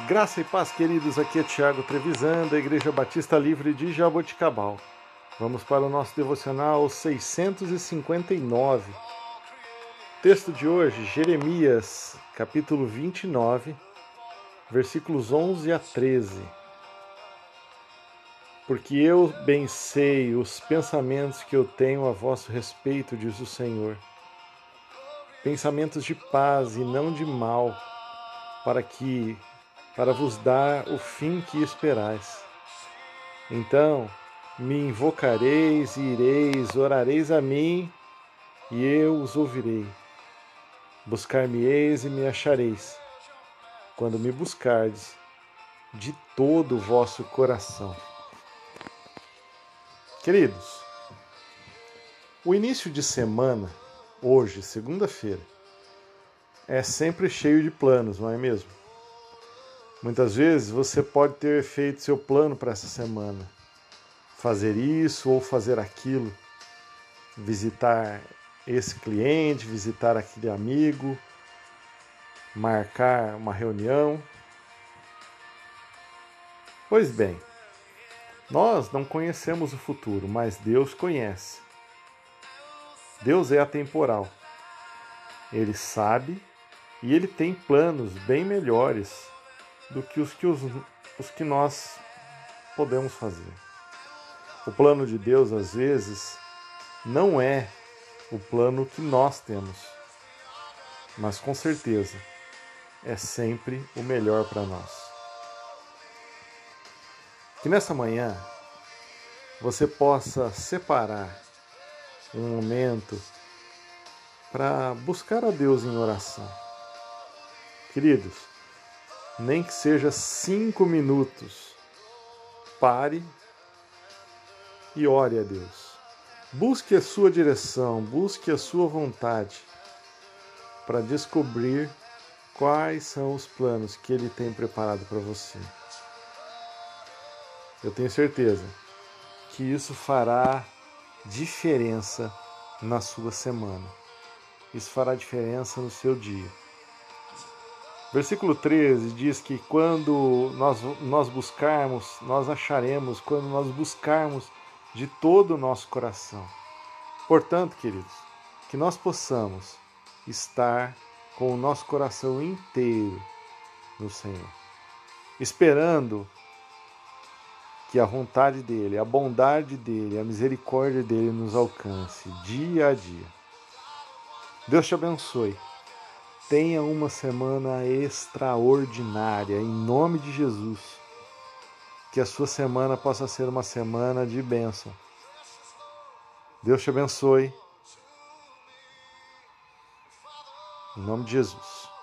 Graça e paz, queridos. Aqui é Tiago Trevisan, da Igreja Batista Livre de Jaboticabal. Vamos para o nosso devocional 659. Texto de hoje, Jeremias, capítulo 29, versículos 11 a 13. Porque eu bem sei os pensamentos que eu tenho a vosso respeito, diz o Senhor. Pensamentos de paz e não de mal, para que para vos dar o fim que esperais. Então me invocareis e ireis, orareis a mim, e eu os ouvirei. Buscar-me-eis e me achareis, quando me buscardes de todo o vosso coração. Queridos, o início de semana, hoje, segunda-feira, é sempre cheio de planos, não é mesmo? Muitas vezes você pode ter feito seu plano para essa semana, fazer isso ou fazer aquilo, visitar esse cliente, visitar aquele amigo, marcar uma reunião. Pois bem, nós não conhecemos o futuro, mas Deus conhece. Deus é atemporal. Ele sabe e ele tem planos bem melhores do que os que, os, os que nós podemos fazer. O plano de Deus, às vezes, não é o plano que nós temos, mas com certeza é sempre o melhor para nós. Que nessa manhã você possa separar um momento para buscar a Deus em oração. Queridos, nem que seja cinco minutos, pare e ore a Deus. Busque a sua direção, busque a sua vontade para descobrir quais são os planos que Ele tem preparado para você. Eu tenho certeza que isso fará diferença na sua semana. Isso fará diferença no seu dia. Versículo 13 diz que quando nós, nós buscarmos, nós acharemos, quando nós buscarmos de todo o nosso coração. Portanto, queridos, que nós possamos estar com o nosso coração inteiro no Senhor, esperando que a vontade dele, a bondade dele, a misericórdia dele nos alcance dia a dia. Deus te abençoe. Tenha uma semana extraordinária, em nome de Jesus. Que a sua semana possa ser uma semana de bênção. Deus te abençoe. Em nome de Jesus.